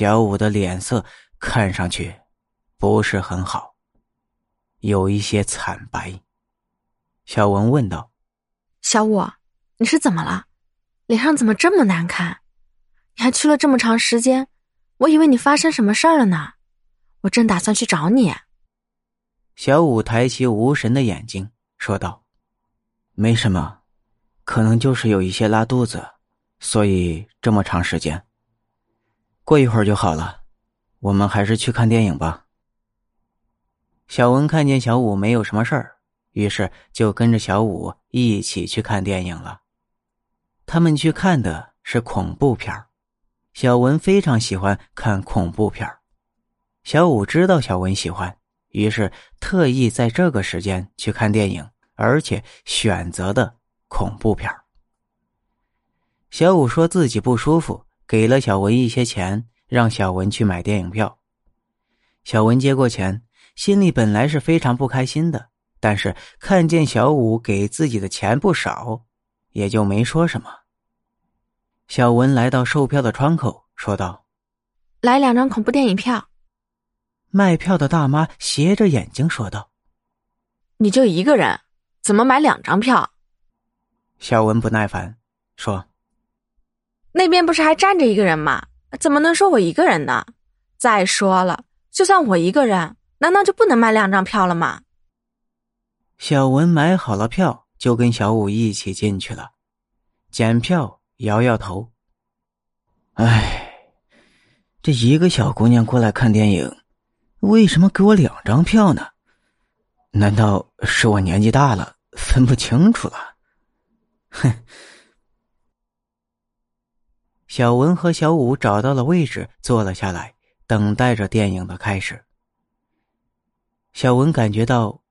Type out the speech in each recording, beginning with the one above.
小五的脸色看上去不是很好，有一些惨白。小文问道：“小五，你是怎么了？脸上怎么这么难看？你还去了这么长时间，我以为你发生什么事儿了呢。我正打算去找你。”小五抬起无神的眼睛说道：“没什么，可能就是有一些拉肚子，所以这么长时间。”过一会儿就好了，我们还是去看电影吧。小文看见小五没有什么事儿，于是就跟着小五一起去看电影了。他们去看的是恐怖片小文非常喜欢看恐怖片小五知道小文喜欢，于是特意在这个时间去看电影，而且选择的恐怖片小五说自己不舒服。给了小文一些钱，让小文去买电影票。小文接过钱，心里本来是非常不开心的，但是看见小五给自己的钱不少，也就没说什么。小文来到售票的窗口，说道：“来两张恐怖电影票。”卖票的大妈斜着眼睛说道：“你就一个人，怎么买两张票？”小文不耐烦说。那边不是还站着一个人吗？怎么能说我一个人呢？再说了，就算我一个人，难道就不能买两张票了吗？小文买好了票，就跟小五一起进去了。检票，摇摇头。哎，这一个小姑娘过来看电影，为什么给我两张票呢？难道是我年纪大了，分不清楚了？哼。小文和小五找到了位置，坐了下来，等待着电影的开始。小文感觉到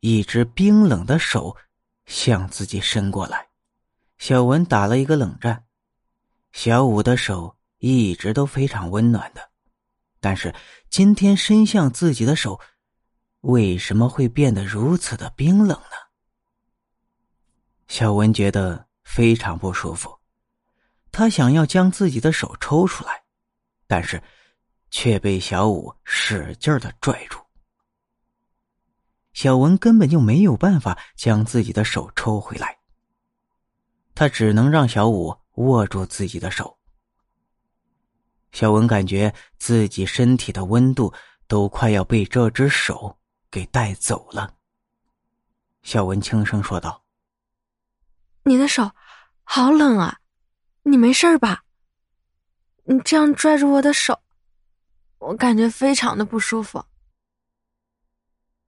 一只冰冷的手向自己伸过来，小文打了一个冷战。小五的手一直都非常温暖的，但是今天伸向自己的手，为什么会变得如此的冰冷呢？小文觉得非常不舒服。他想要将自己的手抽出来，但是却被小五使劲的拽住。小文根本就没有办法将自己的手抽回来，他只能让小五握住自己的手。小文感觉自己身体的温度都快要被这只手给带走了。小文轻声说道：“你的手好冷啊。”你没事吧？你这样拽着我的手，我感觉非常的不舒服。